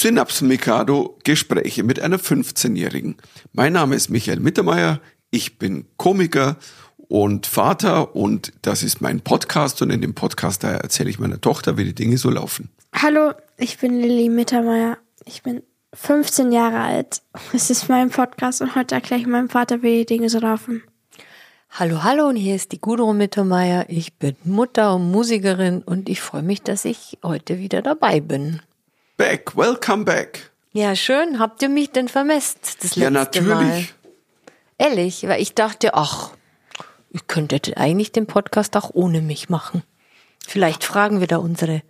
Synaps Mikado Gespräche mit einer 15-Jährigen. Mein Name ist Michael Mittermeier. Ich bin Komiker und Vater und das ist mein Podcast und in dem Podcast da erzähle ich meiner Tochter, wie die Dinge so laufen. Hallo, ich bin Lilly Mittermeier. Ich bin 15 Jahre alt. Es ist mein Podcast und heute erkläre ich meinem Vater, wie die Dinge so laufen. Hallo, hallo und hier ist die Gudrun Mittermeier. Ich bin Mutter und Musikerin und ich freue mich, dass ich heute wieder dabei bin. Back, welcome back. Ja, schön. Habt ihr mich denn vermisst das letzte Ja, natürlich. Mal? Ehrlich, weil ich dachte, ach, ihr könntet eigentlich den Podcast auch ohne mich machen. Vielleicht fragen wir da unsere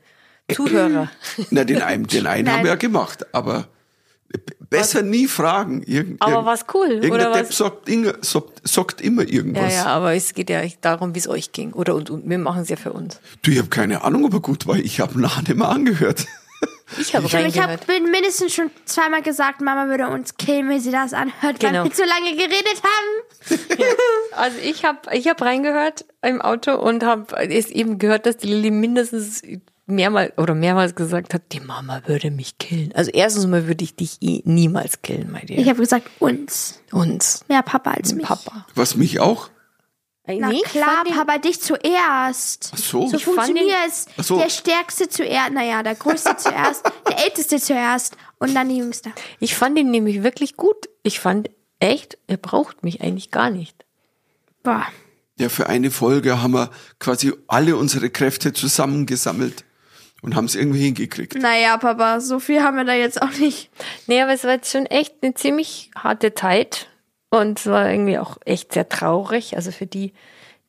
Zuhörer. Na, den einen, den einen haben wir ja gemacht, aber besser nie fragen. Irgend, Aber was cool, Irgendein Depp was? sagt, sagt, sagt immer Ja, irgendwas. ja, aber es geht ja darum, wie es euch ging. Oder und, und wir machen es ja für uns. Du, ich habe keine Ahnung, ob er gut war. Ich habe nachher nicht mehr angehört. Ich habe Ich, ich reingehört. habe mindestens schon zweimal gesagt, Mama würde uns killen, wenn sie das anhört, Genau. weil wir zu lange geredet haben. Also ich habe ich hab reingehört im Auto und habe es eben gehört, dass die Lilly mindestens mehrmals oder mehrmals gesagt hat, die Mama würde mich killen. Also erstens mal würde ich dich eh niemals killen, mein Ich dir. habe gesagt, uns. Uns. Mehr Papa als mich. Papa. Was mich auch? Na Nee, ich klar, den- Papa, dich zuerst. Ach so. So Ich fand funktioniert den- es. So. Der Stärkste zuerst, naja, der Größte zuerst, der Älteste zuerst und dann die Jüngste. Ich fand ihn nämlich wirklich gut. Ich fand echt, er braucht mich eigentlich gar nicht. Boah. Ja, für eine Folge haben wir quasi alle unsere Kräfte zusammengesammelt und haben es irgendwie hingekriegt. Naja, Papa, so viel haben wir da jetzt auch nicht. Nee, aber es war jetzt schon echt eine ziemlich harte Zeit und es war irgendwie auch echt sehr traurig. Also für die,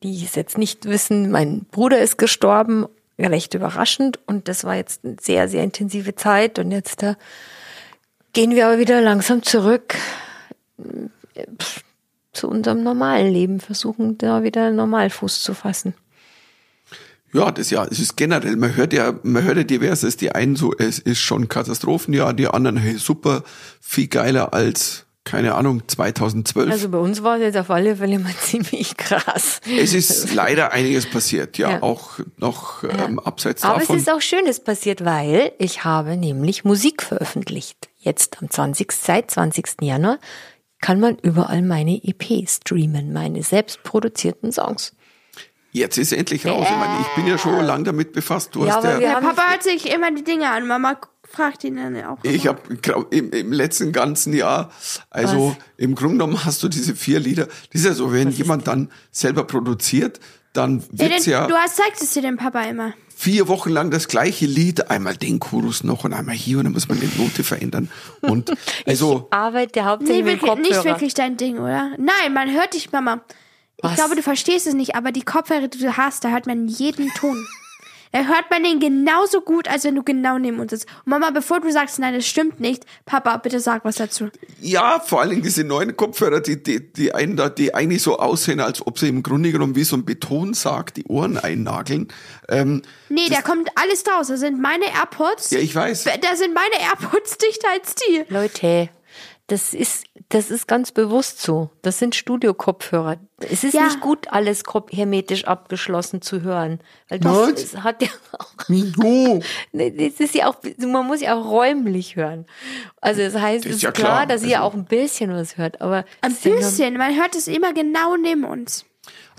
die es jetzt nicht wissen, mein Bruder ist gestorben, recht überraschend und das war jetzt eine sehr, sehr intensive Zeit und jetzt da gehen wir aber wieder langsam zurück zu unserem normalen Leben, versuchen da wieder normal Fuß zu fassen. Ja, das ja, es ist generell, man hört ja, man hört ja diverses. Die einen so, es ist schon Katastrophenjahr, die anderen, hey, super, viel geiler als, keine Ahnung, 2012. Also bei uns war es jetzt auf alle Fälle mal ziemlich krass. es ist leider einiges passiert, ja, Ja. auch noch ähm, abseits Aber davon. es ist auch Schönes passiert, weil ich habe nämlich Musik veröffentlicht. Jetzt am 20. seit 20. Januar kann man überall meine EP streamen, meine selbst produzierten Songs. Jetzt ist endlich raus. Ich meine, ich bin ja schon lang damit befasst. Du Ja, hast aber ja, wir Der haben- Papa hört sich immer die Dinge an. Mama fragt ihn dann auch. ich habe im, im letzten ganzen Jahr, also Was? im Grunde genommen hast du diese vier Lieder. Das ist ja so, wenn jemand dann selber produziert, dann Ja, wird's denn, ja Du hast zeigst es dir dem Papa immer. vier Wochen lang das gleiche Lied, einmal den Chorus noch und einmal hier und dann muss man die Note verändern. Und also Ich arbeite hauptsächlich Nee, mit wirklich, Kopfhörer. nicht wirklich dein Ding, oder? Nein, man hört dich, Mama. Ich Was? glaube, du verstehst es nicht, aber die Kopfhörer, die du hast, da hört man jeden Ton. Da hört man den genauso gut, als wenn du genau neben uns sitzt. Und Mama, bevor du sagst, nein, das stimmt nicht, Papa, bitte sag was dazu. Ja, vor allen Dingen diese neuen Kopfhörer, die, die, die einen da, die eigentlich so aussehen, als ob sie im Grunde genommen wie so ein Betonsarg die Ohren einnageln. Ähm, Nee, da kommt alles draus. Da sind meine AirPods. ja, ich weiß. Da sind meine AirPods dichter als die. Leute, das ist, das ist ganz bewusst so. Das sind Studio-Kopfhörer. Es ist Ja. nicht gut, alles hermetisch abgeschlossen zu hören. Weil das, es hat ja auch Wieso? Das ist ja auch, man muss ja auch räumlich hören. Also das heißt, Das es ist ist ja klar, klar. dass ihr Also- auch ein bisschen was hört, aber Ein bisschen. Man hört es immer genau neben uns.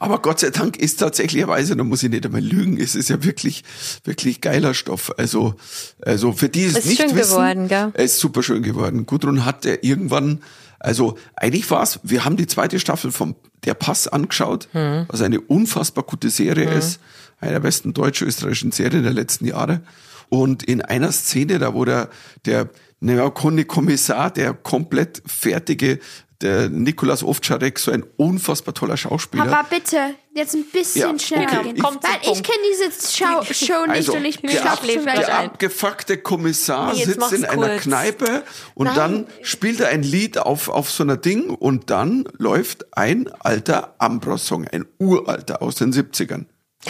Aber Gott sei Dank ist tatsächlicherweise, da muss ich nicht einmal lügen, es ist ja wirklich, wirklich geiler Stoff. Also, also für die es Ist nicht schön wissen, geworden, gell? es ist super schön geworden. Gudrun hat ja irgendwann, also eigentlich war's, wir haben die zweite Staffel vom Der Pass angeschaut, Hm. was eine unfassbar gute Serie ist, eine der besten deutsch-österreichischen Serien der letzten Jahre. Und in einer Szene, da wo der, der neokonne Kommissar, der komplett fertige, der Nikolaus Ovtcharek, so ein unfassbar toller Schauspieler. Papa, bitte, jetzt ein bisschen Ja, schneller okay, gehen. ich- Kommt Weil ich kenne diese Schau Show nicht Also, und ich schon ab- gleich der ein. abgefuckte Kommissar Nee, sitzt in einer kurz. Kneipe und Nein. dann spielt er ein Lied auf, auf so einer Ding und dann läuft ein alter Ambros-Song, ein uralter aus den 70ern.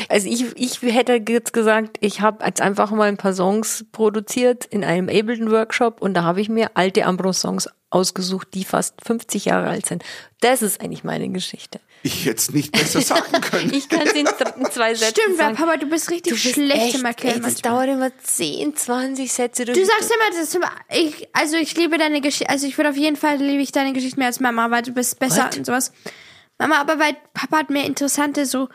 Also ich, ich hätte jetzt gesagt, ich habe jetzt einfach mal ein paar Songs produziert in einem Ableton-Workshop und da habe ich mir alte Ambros-Songs ausgesucht, die fast 50 Jahre alt sind. Das ist eigentlich meine Geschichte. Ich hätte es nicht besser sagen können. Ich kann es in, zwei Sätzen Stimmt, sagen. Papa, du bist richtig Du bist schlecht echt, im Erklären. ey, das manchmal. dauert immer 10, 20 Sätze. Du sagst immer, das ist immer ich, also ich liebe deine Geschichte, also ich würde auf jeden Fall liebe ich deine Geschichte mehr als Mama, weil du bist besser What? und sowas. Mama, aber weil Papa hat mehr interessante so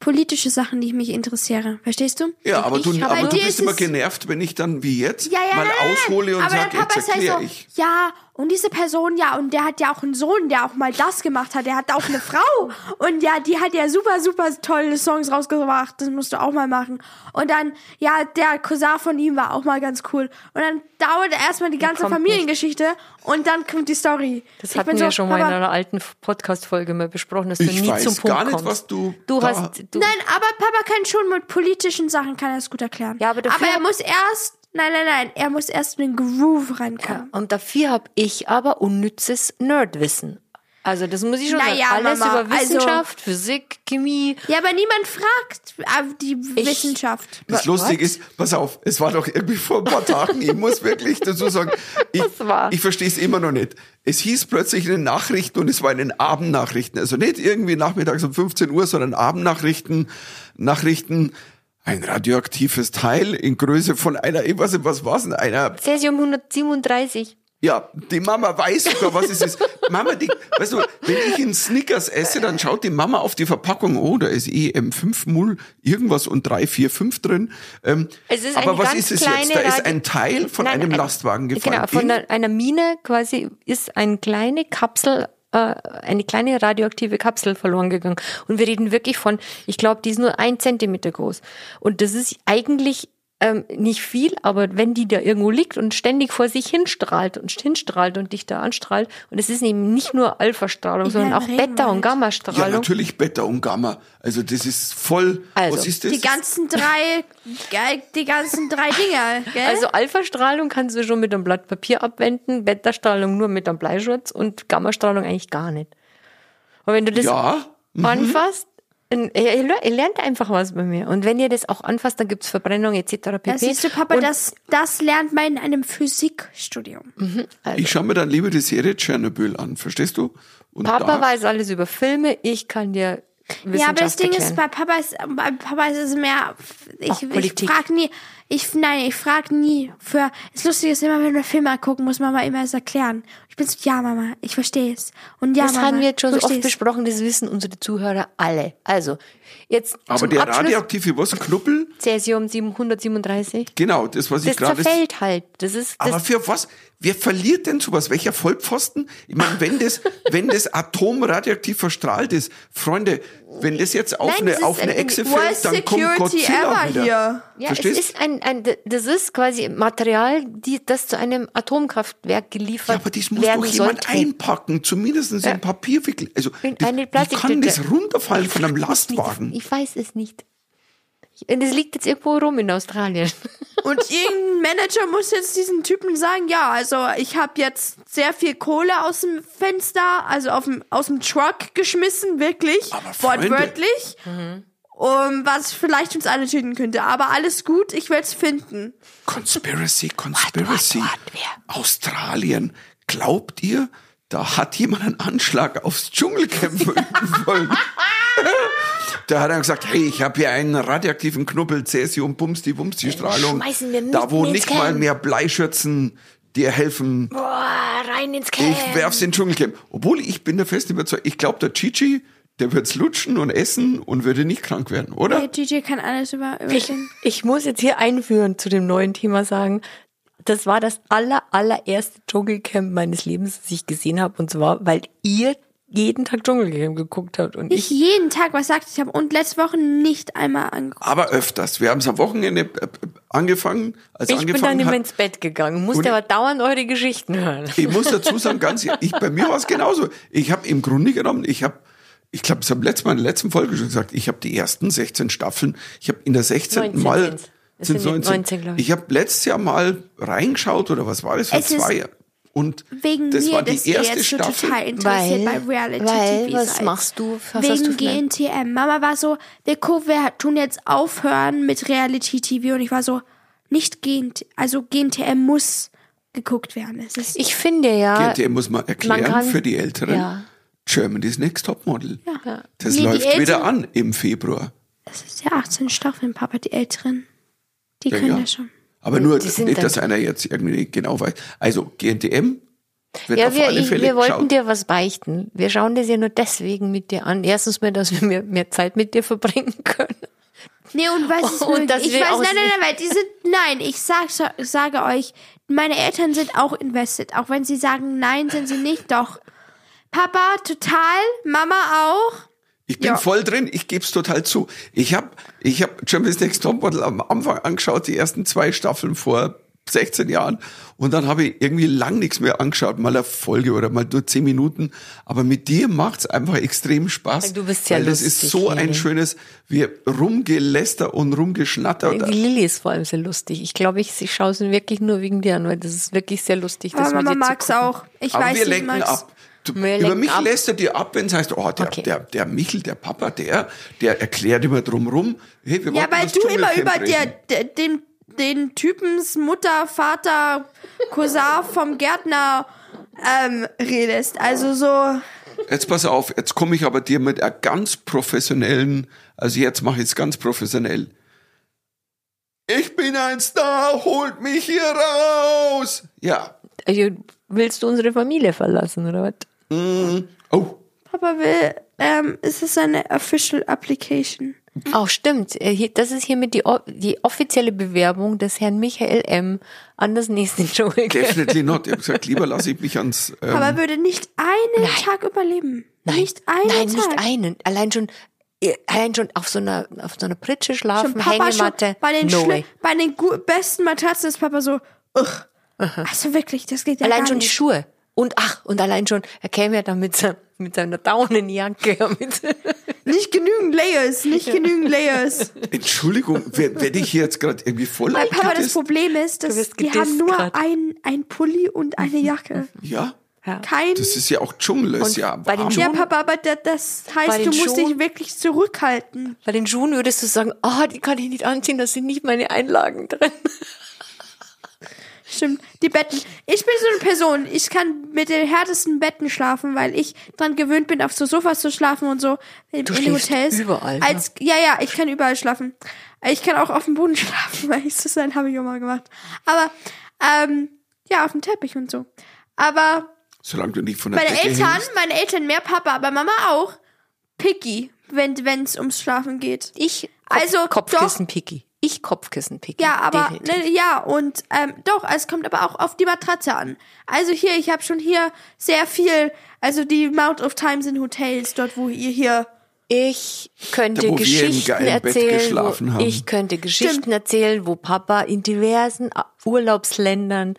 politische Sachen, die mich interessiere. Verstehst du? ja, aber ich du, aber du bist ist immer es- genervt, wenn ich dann wie jetzt Ja, ja, mal nein, aushole und aber sage, jetzt ist halt erkläre so, ich. ja, und diese Person, ja, und der hat ja auch einen Sohn, der auch mal das gemacht hat, der hat auch eine Frau und ja, die hat ja super, super tolle Songs rausgebracht, das musst du auch mal machen. Und dann, ja, der Cousin von ihm war auch mal ganz cool. Und dann dauert erstmal die ganze kommt Familiengeschichte und dann kommt die Story. Das Ich hatten wir so, schon mal in einer alten Podcast-Folge mal besprochen, dass du nie zum Punkt gar nicht, kommst. was du Du hast, du, Nein, aber Papa kann schon mit politischen Sachen, kann er es gut erklären. Ja, aber dafür- er muss erst, nein, nein, nein, er muss erst in den Groove reinkommen. und dafür habe ich aber unnützes Nerdwissen. Also das muss ich schon Naja, sagen. Alles Mama, über also- Wissenschaft, Physik, Chemie. Ja, aber niemand fragt äh, die Wissenschaft. Das? Lustige ist, pass auf, es war doch irgendwie vor ein paar Tagen, ich muss wirklich dazu sagen, ich, Was war? ich verstehe es immer noch nicht. Es hieß plötzlich in den Nachrichten und es war in den Abendnachrichten, also nicht irgendwie nachmittags um 15 Uhr, sondern Abendnachrichten, Nachrichten, ein radioaktives Teil in Größe von einer, ich weiß nicht, was war's denn, einer Cäsium 137. Ja, die Mama weiß sogar, was es ist. Mama, die, weißt du, wenn ich einen Snickers esse, dann schaut die Mama auf die Verpackung, oh, da ist EM5 Mul irgendwas und 345 drin. Ähm, Es ist aber was ist es jetzt? Da ist ein Teil von Nein, einem ein- Lastwagen gefallen. Genau, von in- einer, einer Mine quasi ist eine kleine Kapsel, äh, eine kleine radioaktive Kapsel verloren gegangen. Und wir reden wirklich von, ich glaube, die ist nur ein Zentimeter groß. Und das ist eigentlich ähm, nicht viel, aber wenn die da irgendwo liegt und ständig vor sich hinstrahlt und hinstrahlt und dich da anstrahlt, und es ist eben nicht nur Alpha-Strahlung, sondern auch Beta- und Regenwald. ja, Gamma-Strahlung. natürlich Beta und Gamma. Also das ist voll, Also, was ist das? Die ganzen drei, die ganzen drei Dinger, gell? Also Alpha-Strahlung kannst du schon mit einem Blatt Papier abwenden, Beta-Strahlung nur mit einem Bleischutz und Gamma-Strahlung eigentlich gar nicht. Und wenn du das ja, anfasst, dann- ihr, ihr lernt einfach was bei mir. Und wenn ihr das auch anfasst, dann gibt's Verbrennung etc. pp. da siehst du, Papa, und, das, das lernt man in einem Physikstudium. ich schaue mir dann lieber die Serie Tschernobyl an, verstehst du? Und Papa weiß alles über Filme, ich kann dir Ja, aber das Ding ist, bei Papa ist, bei Papa ist es mehr, ich, Auch ich frag nie, ich, nein, ich frag nie für, das Lustige ist immer, wenn wir Filme gucken, muss Mama immer es erklären. Ich bin so, ja, Mama, ich verstehe es. Und ja, das Mama, haben wir jetzt schon so oft besprochen, das wissen unsere Zuhörer alle. Also, jetzt aber zum der Abschluss radioaktive was? Knuppel? Cäsium 737. Genau, das, was ich Das gerade... zerfällt halt. Das ist, das Aber für was? Wer verliert denn sowas? Welcher Vollpfosten? Ich meine, wenn das, wenn das Atom radioaktiv verstrahlt ist, Freunde, wenn das jetzt auf Nein, das eine, ist auf eine ein- Echse fällt, dann kommt Security Godzilla ever wieder. hier. Ja, Verstehst? es ist ein, ein, das ist quasi Material, die, das zu einem Atomkraftwerk geliefert ja, aber das muss doch jemand sollte. einpacken, zumindest in Papier wickeln. Also, In wie, eine wie kann das runterfallen von einem Lastwagen? Ich weiß es nicht. Und es liegt jetzt irgendwo rum in Australien. Und irgendein Manager muss jetzt diesen Typen sagen, ja, also ich habe jetzt sehr viel Kohle aus dem Fenster, also auf dem, aus dem Truck geschmissen, wirklich, wortwörtlich, um, was vielleicht uns alle töten könnte. Aber alles gut, ich werde es finden. Conspiracy, Conspiracy. Warte, warte, wer? Australien. Glaubt ihr, da hat jemand einen Anschlag aufs Dschungelcamp verüben wollen? Da hat er gesagt, hey, ich habe hier einen radioaktiven Knubbel, Cäsium, Bumsti, Bumsti, Strahlung. schmeißen wir Da, wo nicht mal Camp. mehr Bleischürzen dir helfen. Boah, rein ins Camp. Ich werf's in den Dschungelcamp. Obwohl ich bin der festen Überzeugung, ich glaube, der Gigi, der wird's lutschen und essen und würde nicht krank werden, oder? Der Gigi kann alles über, Ich, ich muss jetzt hier einführen zu dem neuen Thema sagen. Das war das aller, allererste Dschungelcamp meines Lebens, das ich gesehen habe. Und zwar, weil ihr jeden Tag Dschungelcamp geguckt habt. Und Ich ich, jeden Tag was sagt, ich habe und letzte Woche nicht einmal angeguckt. Aber öfters. Wir haben es am Wochenende äh, äh, angefangen. Als ich bin dann angefangen immer hat, ins Bett gegangen, musste aber dauernd eure Geschichten hören. Ich muss dazu sagen, ganz ehrlich, ich, bei mir war es genauso. Ich habe im Grunde genommen, ich habe, ich glaube, das habe letztes Mal in der letzten Folge schon gesagt, ich habe die ersten 16 Staffeln, ich habe in der 16. 19 Mal. Es sind 19, glaub ich. ich habe letztes Jahr mal reingeschaut oder was war das für Es ist zwei Jahre. Und Wegen das mir, war die erste jetzt so Staffel. total interessiert Weil- bei Reality weil, TV was seid. machst du? Was hast du Wegen GNTM. Mama war so, wir gucken, wir tun jetzt aufhören mit Reality TV und ich war so, nicht GNT, also GNTM muss geguckt werden. Es ist Ich finde ja, GNTM muss man erklären kann- für die Älteren. ja. Germany's Next Topmodel. Ja. Das Nee, läuft wieder an im Februar. Es ist ja 18 Staffeln, Papa, die Älteren. Die Ja, können ja. das schon. Aber nur, nicht, dass einer jetzt irgendwie nicht genau weiß. Also GNTM wird Ja, auf wir, alle ich, Fälle wir wollten geschaut. dir was beichten. Wir schauen das ja nur deswegen mit dir an. Erstens mal, dass wir mehr, mehr Zeit mit dir verbringen können. Nee, und was ist Und möglich? dass Ich wir weiß, nein, nein, nein, weil die sind, nein, ich sag, ich sage euch, meine Eltern sind auch invested. Auch wenn sie sagen, nein, sind sie nicht, doch. Papa, total, Mama auch. Ich bin Ja. voll drin, ich gebe es total zu. Ich habe ich hab Germany's Next Topmodel am Anfang angeschaut, die ersten zwei Staffeln vor 16 Jahren. Und dann habe ich irgendwie lang nichts mehr angeschaut, mal eine Folge oder mal nur 10 Minuten. Aber mit dir macht's einfach extrem Spaß. Weil du bist ja Weil das ist lustig, so ein Lili. schönes, wir rumgeläster und rumgeschnatter. Die Lilly ist vor allem sehr lustig. Ich glaube, ich, ich schaue es wirklich nur wegen dir an, weil das ist wirklich sehr lustig. Das Aber zu mag's auch. Ich Aber weiß, wir lenken mag's. ab. Du, über mich ab. lässt er dir ab, wenn es heißt, oh, der, Okay. der, der Michel, der Papa, der, der erklärt immer drum rum. Hey, wir Ja, weil das du immer über der, der, den, den Typens Mutter, Vater, Cousin vom Gärtner ähm, redest. Also so, Jetzt pass auf, jetzt komme ich aber dir mit einer ganz professionellen, also jetzt mache ich es ganz professionell. Ich bin ein Star, holt mich hier raus. Ja. Also, willst du unsere Familie verlassen, oder was? Mm. Oh, Papa will, ähm, es ist eine official application. Auch stimmt. Äh, Das ist hiermit die, die offizielle Bewerbung des Herrn Michael M. an das nächste Dschungelcamp. definitely not. Ich habe gesagt, lieber lasse ich mich ans. Ähm, Aber er würde nicht einen Nein. Tag überleben. Nein, Nicht einen nein, Tag. nicht einen. Allein schon, äh, allein schon auf so einer, auf so einer Pritsche Schon schlafen, Papa schon Hängematte. bei den, no bei den besten Matratzen ist Papa so, ugh. Also wirklich, das geht ja Allein gar schon die nicht. Schuhe. Und ach, und allein schon, er käme ja dann mit, se- mit seiner Daunenjacke. Mit, Nicht genügend Layers, nicht genügend Layers. Entschuldigung, wer- werde ich hier jetzt gerade irgendwie voll Weil Papa, das? Problem ist, dass die gedisst haben nur grad. ein, ein Pulli und eine Jacke. Ja, ja. Kein. das ist ja auch Dschungel, ist ja bei den. Ja, Schuhen- Papa, aber da- das heißt, du musst dich Schuhen- wirklich zurückhalten. Bei den Schuhen würdest du sagen, ah, die kann ich nicht anziehen, da sind nicht meine Einlagen drin. Stimmt, die Betten. Ich bin so eine Person, ich kann mit den härtesten Betten schlafen, weil ich dran gewöhnt bin, auf so Sofas zu schlafen und so in, Du in Hotels. überall, ne? Als, ja, ja, ich kann überall schlafen. Ich kann auch auf dem Boden schlafen, weil ich das dann habe ich auch mal gemacht. Aber ähm, ja, auf dem Teppich und so. Aber Solange du nicht von der meine Decke Eltern, hängst. meine Eltern mehr Papa, aber Mama auch picky, wenn es ums Schlafen geht. Ich, Kopf, Also, Kopfkissen Picky. Ich Kopfkissen Picky. Ja, aber ne, ja und ähm, doch, es kommt aber auch auf die Matratze an. Also hier, ich habe schon hier sehr viel, also die Mount of Times in Hotels, dort wo ihr hier Ich könnte Da, Geschichten erzählen, geschlafen wo, haben. ich könnte Geschichten Stimmt. erzählen, wo Papa in diversen Urlaubsländern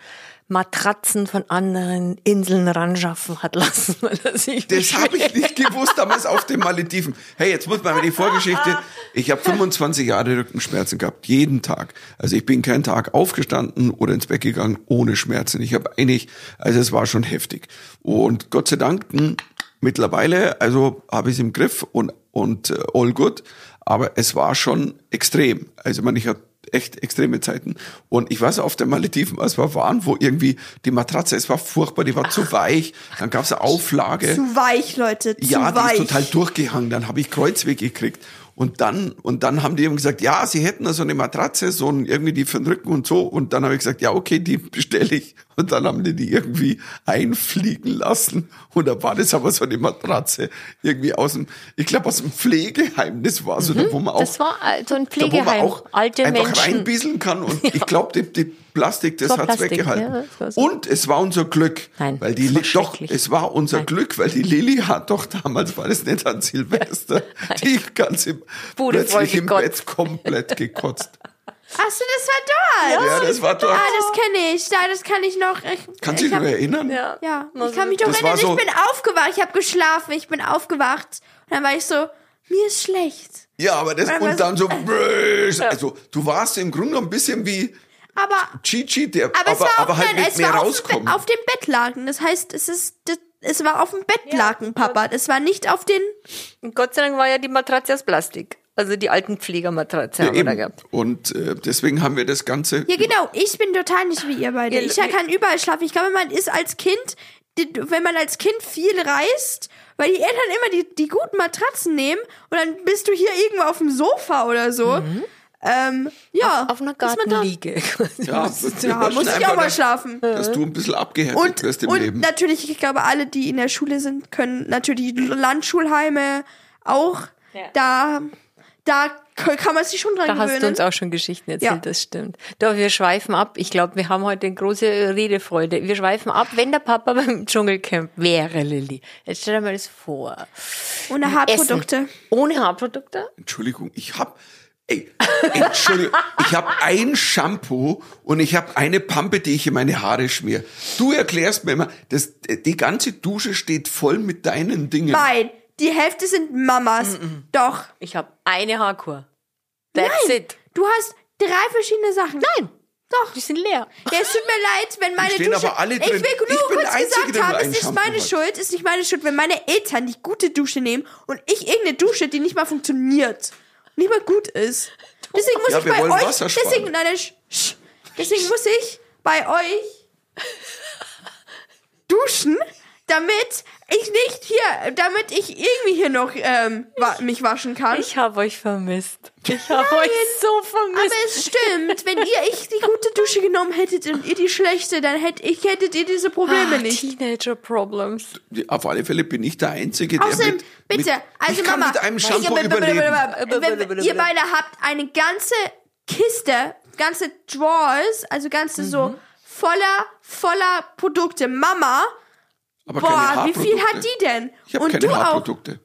Matratzen von anderen Inseln ranschaffen hat lassen, Das habe ich nicht gewusst damals auf den Malediven. Hey, jetzt muss man mal die Vorgeschichte. Ich habe 25 Jahre Rückenschmerzen gehabt, jeden Tag. Also ich bin keinen Tag aufgestanden oder ins Bett gegangen ohne Schmerzen. Ich habe eigentlich, also es war schon heftig. Und Gott sei Dank mh, mittlerweile, also habe ich es im Griff und und äh, all good. Aber es war schon extrem. Also ich meine, ich hatte echt extreme Zeiten. Und ich weiß auf der Malediven, als wir waren, wo irgendwie die Matratze, es war furchtbar, die war zu weich. Dann gab es eine Auflage. zu weich, Leute, zu Ja, die weich. ist total durchgehangen. Dann habe ich Kreuzweg gekriegt. Und dann, und dann haben die eben gesagt, ja, sie hätten da so eine Matratze, so ein, irgendwie die für den Rücken und so. Und dann habe ich gesagt, ja, okay, die bestelle ich. Und dann haben die die irgendwie einfliegen lassen. Und da war das aber so eine Matratze irgendwie aus dem, ich glaube aus dem Pflegeheim. Das war so, da wo man auch, Mhm. Das war äh, so ein da, wo man Pflegeheim. auch Alte einfach Menschen. reinbieseln kann. Und ich glaube, die, die Plastik, das hat's Plastik, weggehalten. ja, das so. Und es war unser Glück. Nein, weil die das war Li- doch, es war unser Nein. Glück, weil die Lilly hat doch damals, war das nicht an Silvester, die ganze Bude plötzlich im. Bett komplett gekotzt. Ach so, das war dort. Ja, das war dort. Ah, das kenne ich. Da, das kann ich noch. Ich, Kannst du ich dich noch erinnern? Ja. Ja, ich kann mich doch erinnern. so- Ich bin aufgewacht. Ich habe geschlafen. Ich bin aufgewacht. Und dann war ich so, mir ist schlecht. Ja, aber das, und dann so, böse. also, du warst im Grunde ein bisschen wie Aber Chichi, der Aber, aber, es war aber auf, halt nein, mit mehr war auf, dem rauskommen. Auf dem Bettlaken. Das heißt, es ist, das, es war auf dem Bettlaken, Papa. Es war nicht auf den. Und Gott sei Dank war ja die Matratze aus Plastik. Also die alten Pflegermatratzen haben wir Eben. da gehabt. Und äh, deswegen haben wir das Ganze. Ja, genau. Ich bin total nicht wie ihr beide. Ja, Ich kann überall schlafen. Ich glaube, man ist als Kind, wenn man als Kind viel reist, weil die Eltern immer die, die guten Matratzen nehmen und dann bist du hier irgendwo auf dem Sofa oder so. Ähm, ja. Auf einer man da- Gartenliege. Ja, Ja, muss ich auch mal dass- schlafen. Dass du ein bisschen abgehärtet Und, wirst im und Leben. natürlich, ich glaube, alle, die in der Schule sind, können natürlich Landschulheime auch. Ja. Da, da kann man sich schon dran Da hast du gewöhnen. uns auch schon Geschichten erzählt, Ja. das stimmt. Doch, wir schweifen ab. Ich glaube, wir haben heute eine große Redefreude. Wir schweifen ab, wenn der Papa beim Dschungelcamp wäre, Lilly. Jetzt stell dir mal das vor. Ohne Haarprodukte. Essen. Ohne Haarprodukte? Entschuldigung, ich hab. Ey, Entschuldigung, ich habe ein Shampoo und ich habe eine Pampe, die ich in meine Haare schmier. Du erklärst mir immer, dass die ganze Dusche steht voll mit deinen Dingen. Nein, die Hälfte sind Mamas. Doch. Ich habe eine Haarkur. That's Nein, it. du hast drei verschiedene Sachen. Nein. Doch. Die sind leer. Ja, es tut mir leid, wenn meine stehen Dusche. aber alle ich drin. will nur Ich kurz Einzige, gesagt haben, es ist Shampoo meine hat. Schuld, ist nicht meine Schuld, wenn meine Eltern die gute Dusche nehmen und ich irgendeine Dusche, die nicht mal funktioniert, nicht mal gut ist. Deswegen muss Ja, ich bei euch. Deswegen, nein, sch, deswegen muss ich bei euch duschen, damit ich nicht hier, damit ich irgendwie hier noch ähm, wa mich waschen kann. Ich habe euch vermisst. Ich habe euch so vermisst. Aber es stimmt, wenn ihr ich die gute Dusche genommen hättet und ihr die schlechte, dann hättet ich hättet ihr diese Probleme Ah, nicht. Teenager Problems. Auf alle Fälle bin ich der Einzige, der Außerdem, mit, bitte, mit, also ich kann Mama, mit einem ich- Shampoo wenn- überleben. wenn- ihr beide habt eine ganze Kiste, ganze Drawers, also ganze so Mhm. voller, voller Produkte. Mama, Aber boah, keine wie viel hat die denn? Ich habe und keine du auch. Haarprodukte.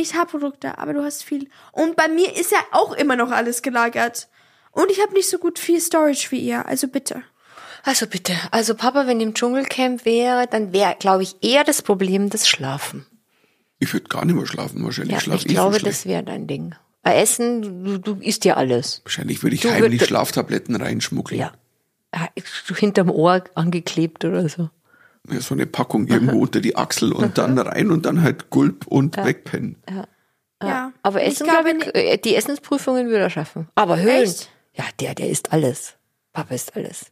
Nicht Haarprodukte, aber du hast viel. Und bei mir ist ja auch immer noch alles gelagert. Und ich habe nicht so gut viel Storage wie ihr, also bitte. Also bitte, also Papa, wenn im Dschungelcamp wäre, dann wäre, glaube ich, eher das Problem das Schlafen. Ich würde gar nicht mehr schlafen. Wahrscheinlich Ja, schlafe ich ich glaube, das wäre dein Ding. Bei Essen, du, du isst ja alles. Wahrscheinlich würde ich Du heimlich würd- Schlaftabletten reinschmuggeln. Ja. Hinterm Ohr angeklebt oder so. Ja, so eine Packung irgendwo unter die Achsel und dann rein und dann halt Gulp und wegpennen. Ja. Aber Ich Essen, glaube glaube ich, äh, die Essensprüfungen würde er schaffen. Aber Höhlen. Echt? Ja, der, der isst alles. Papa isst alles.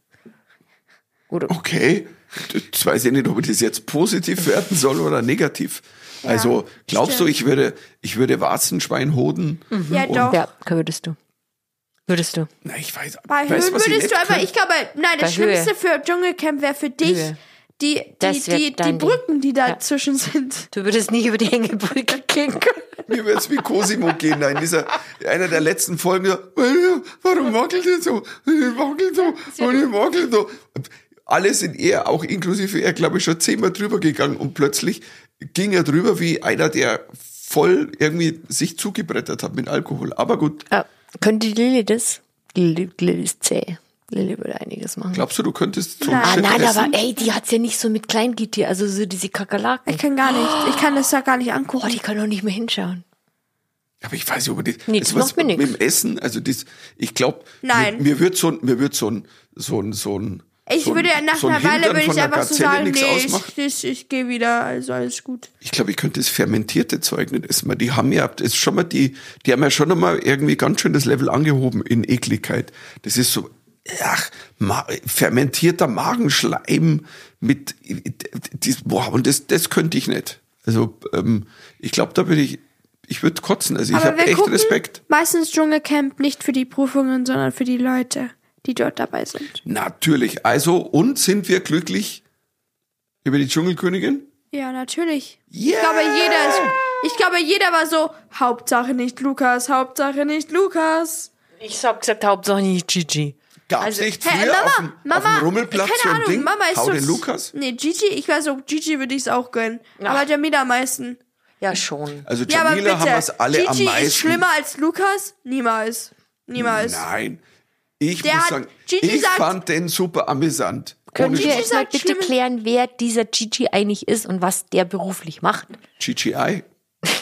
Oder? Okay, jetzt weiß ich nicht, ob ich das jetzt positiv werten soll oder negativ. also glaubst du, stimmt. ich würde, ich würde Warzenschwein hoden? Ja, doch. Ja, würdest du. Würdest du. Na, ich weiß. Bei weißt, Höhen was ich würdest du aber, ich glaube, nein, das Bei Höhe. Schlimmste für Dschungelcamp wäre für dich Höhe. Die, die, die, die. Brücken, die Ja. dazwischen sind. Du würdest nicht über die Hängebrücke gehen können. Mir wird es wie Cosimo gehen, da in dieser, einer der letzten Folgen, so, warum wackelt ihr so? Ich wackel so, und ich wackel so. Alle sind er, auch inklusive er, glaube ich, schon zehnmal drüber gegangen und plötzlich ging er drüber wie einer, der voll irgendwie sich zugebrettert hat mit Alkohol. Aber gut, Ja, könnte die Lilly das? Lilly, Lilly ist zäh. Lilly würde einiges machen. glaubst du, du könntest so Nein. Ah, Shit nein, essen? aber ey, die hat's ja nicht so mit Kleingetier, also so diese Kakerlaken. Ich kann gar nicht. Ich kann das ja gar nicht Boah, angucken. die kann doch nicht mehr hinschauen. Aber ich weiß nicht, ob das, Nix, das was macht mir nix. mit dem Essen, also das, ich glaube, Nein. Mir, mir wird so ein, mir wird so ein, so ein, so ein, Ich so ein, würde ja nach so ein einer Weile würde ich einfach so sagen, nee, ausmachen. ich, ich, ich gehe wieder, also alles gut. Ich glaube, ich könnte das fermentierte Zeug nicht essen, weil die haben ja, ist schon mal die, die haben ja schon einmal irgendwie ganz schön das Level angehoben in Ekligkeit. Das ist so, ach, ma, fermentierter Magenschleim mit, boah, und das, das könnte ich nicht. Also, ähm, ich glaube, da würde ich, ich würde kotzen. Also, ich habe echt gucken Respekt. meistens Dschungelcamp nicht für die Prüfungen, sondern für die Leute, die dort dabei sind. Natürlich. Also, und sind wir glücklich über die Dschungelkönigin? Ja, natürlich. Yeah! Ich glaube, jeder ist, ich glaube, jeder war so, Hauptsache nicht Lukas, Hauptsache nicht Lukas. Ich hab gesagt, Hauptsache nicht Gigi. Gab's Also, nicht früher Mama, auf, dem, Mama, auf dem Rummelplatz keine so ein Ahnung, Ding? Mama ist Hau so, den Lukas? Nee, Gigi, ich weiß so, Gigi würde ich es auch gönnen. Ja. Aber Jamila am meisten. Ja, schon. Also Ja, Jamila bitte, haben wir es alle am Gigi meisten. ist schlimmer als Lukas? Niemals. Niemals. Nein. Ich Der muss hat- sagen, Gigi ich sagt- fand den super amüsant. Wir Gigi jetzt mal bitte schlimme- klären, wer dieser Gigi eigentlich ist und was der beruflich macht? GGI.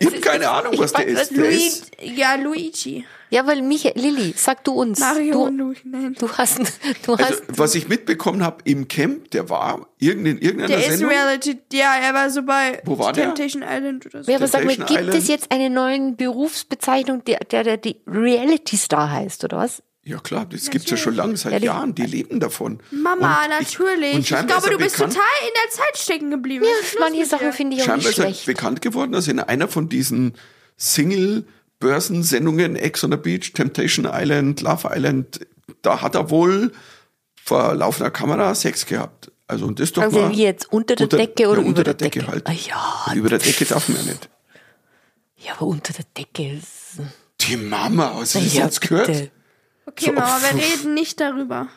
Ich habe keine Ahnung, was der ist. Der Luigi, ist ja, Luigi. Ja, weil Michael, Lilly, sag du uns. Mario du, und Luke, nein. du hast, du Also, hast, was ich mitbekommen habe im Camp, der war irgend- in irgendeiner Der ist Sendung. Reality, ja, er war so bei Wo war der? Temptation Island oder so. ja, aber sag mal, gibt Island. es jetzt eine neue Berufsbezeichnung, der, der, der die Reality Star heißt, oder was? Ja klar, das gibt's ja schon lange, seit Ja, die- Jahren, die leben davon. Mama, Und ich- natürlich. und Ich, scheinbar glaube, ist du bist bekannt- total in der Zeit stecken geblieben. Ist los Manche Sachen finde ich auch Scheinbar nicht ist er schlecht. bekannt geworden, dass in einer von diesen Single-Börsensendungen, Ex on the Beach, Temptation Island, Love Island, da hat er wohl vor laufender Kamera Sex gehabt. Also und das doch Also mal wie jetzt unter der Decke oder ja, über unter der der Decke, Decke? halt. Ah, ja. Und über der Decke darf man ja nicht. Ja, aber unter der Decke ist. Die Mama, hast du das ja, jetzt gehört? Okay, So, Mama, wir reden nicht darüber.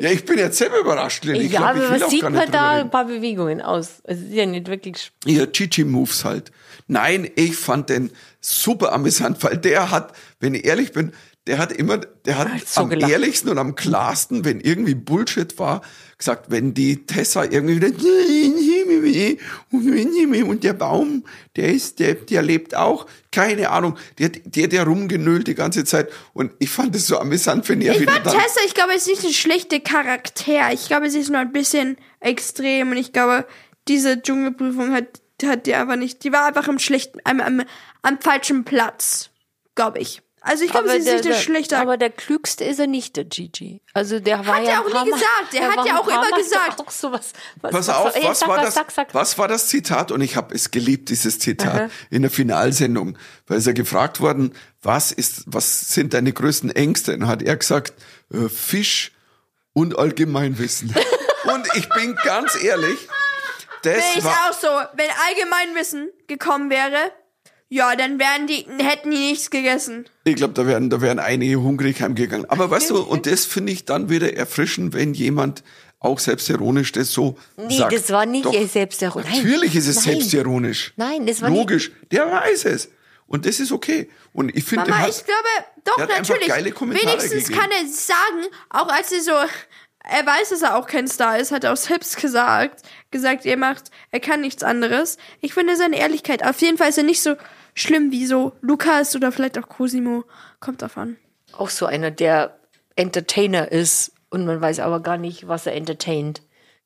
Ja, ich bin jetzt selber überrascht, Lilly. Ich ja, glaub, ich aber was sieht man da? drüber Ein reden. paar Bewegungen aus. Es ist ja nicht wirklich. Ja, Chichi-Moves halt. Nein, ich fand den super amüsant, weil der hat, wenn ich ehrlich bin, der hat immer, der hat so am gelacht. ehrlichsten und am klarsten, wenn irgendwie Bullshit war, gesagt, wenn die Tessa irgendwie wieder und der Baum, der ist, der, der lebt auch, keine Ahnung, der, hat- der, der rumgenüllt die ganze Zeit. Und ich fand es so amüsant, wenn er Ich wieder fand dann, Tessa, ich glaube, sie ist ein schlechter Charakter. Ich glaube, sie ist nur ein bisschen extrem. Und ich glaube, diese Dschungelprüfung hat, hat die einfach nicht, die war einfach im schlechten, am, am, am falschen Platz, glaube ich. Also ich glaube, sie ist nicht der, schlechte aber der klügste ist er nicht, der Gigi. Also der war Hat ja er auch nie gesagt. Er der hat ja auch immer gesagt. Auch sowas, was, Pass was, auf, was sag, war das? Sag, sag. Was war das Zitat? Und ich habe es geliebt, dieses Zitat in der Finalsendung, weil ist er gefragt worden, was ist, was sind deine größten Ängste? Und hat er gesagt, äh, Fisch und Allgemeinwissen. und ich bin ganz ehrlich, das Ich war, auch so, wenn Allgemeinwissen gekommen wäre, ja, dann wären die, hätten die nichts gegessen. ich glaube, da wären, da wären einige hungrig heimgegangen. Aber weißt du, und das finde ich dann wieder erfrischend, wenn jemand auch selbstironisch das so Nee, sagt. das war nicht Doch, selbstironisch. Natürlich ist es Nein. selbstironisch. Nein, das war nicht- Logisch. Der weiß es. Und das ist okay. Und ich finde, Mama, hat, ich glaube, doch, natürlich. Wenigstens gegeben. kann er sagen, auch als er so, er weiß, dass er auch kein Star ist, hat er aus Hips gesagt, gesagt, er macht, er kann nichts anderes. Ich finde seine Ehrlichkeit, auf jeden Fall ist er nicht so schlimm wie so Lukas oder vielleicht auch Cosimo. Kommt davon. Auch so einer, der Entertainer ist und man weiß aber gar nicht, was er entertaint.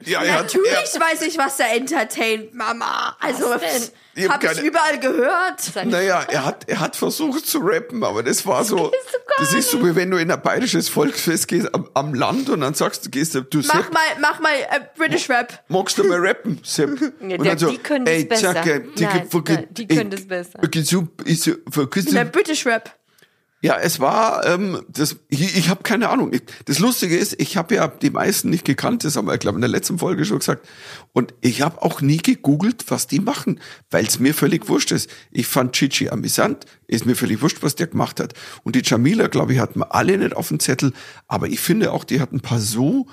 Ja, hat, Natürlich er, weiß ich, was er entertaint, Mama. Also, Was denn? Ich hab ich überall gehört. naja, er hat, er hat versucht zu rappen, aber das war so, so gar das ist so wie wenn du in ein bayerisches Volksfest gehst am, am Land und dann sagst du, gehst du, du Mach Sepp, mal, mach mal äh, British Rap. magst du mal rappen, Sepp? Ja, und der- die können das besser. Zacke, die, Nein, nein, die können das besser. Der British Rap. Ja, es war, ähm, das, ich, ich habe keine Ahnung. Ich, das Lustige ist, ich habe ja die meisten nicht gekannt, das haben wir, glaube in der letzten Folge schon gesagt. Und ich habe auch nie gegoogelt, was die machen, weil es mir völlig wurscht ist. Ich fand Chichi amüsant, ist mir völlig wurscht, was der gemacht hat. Und die Jamila, glaube ich, hatten wir alle nicht auf dem Zettel, aber ich finde auch, die hatten ein paar so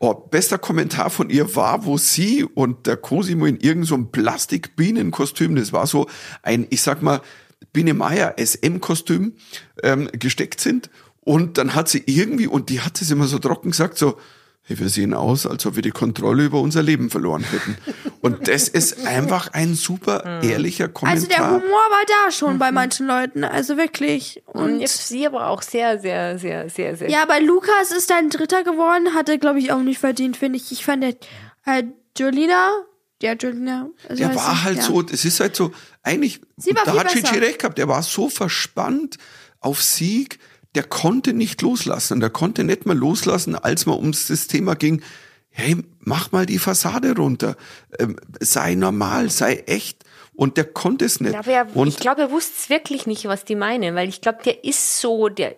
Oh, bester Kommentar von ihr war, wo sie und der Cosimo in irgendeinem so Plastikbienenkostüm, das war so ein, ich sag mal, Biene Meier SM-Kostüm ähm, gesteckt sind. Und dann hat sie irgendwie, und die hat es immer so trocken gesagt, so, hey, wir sehen aus, als ob wir die Kontrolle über unser Leben verloren hätten. Und das ist einfach ein super ehrlicher Also der Kommentar. Humor war da schon bei manchen Leuten, also wirklich. Und Und jetzt sie aber auch sehr, sehr, sehr, sehr, sehr. ja, aber Lukas ist dann Dritter geworden, hat er glaube ich auch nicht verdient, finde ich. Ich fand der äh, Jolina, ja Jolina, also der war halt ja. so, das ist halt so, eigentlich, Sie war da hat Chichi recht gehabt, der war so verspannt auf Sieg, der konnte nicht loslassen. Der konnte nicht mal loslassen, als mal ums das Thema ging, hey, mach mal die Fassade runter, ähm, sei normal, sei echt. Und der konnte es nicht. Ja, aber er, und ich glaube, er wusste es wirklich nicht, was die meinen, weil ich glaube, der ist so, der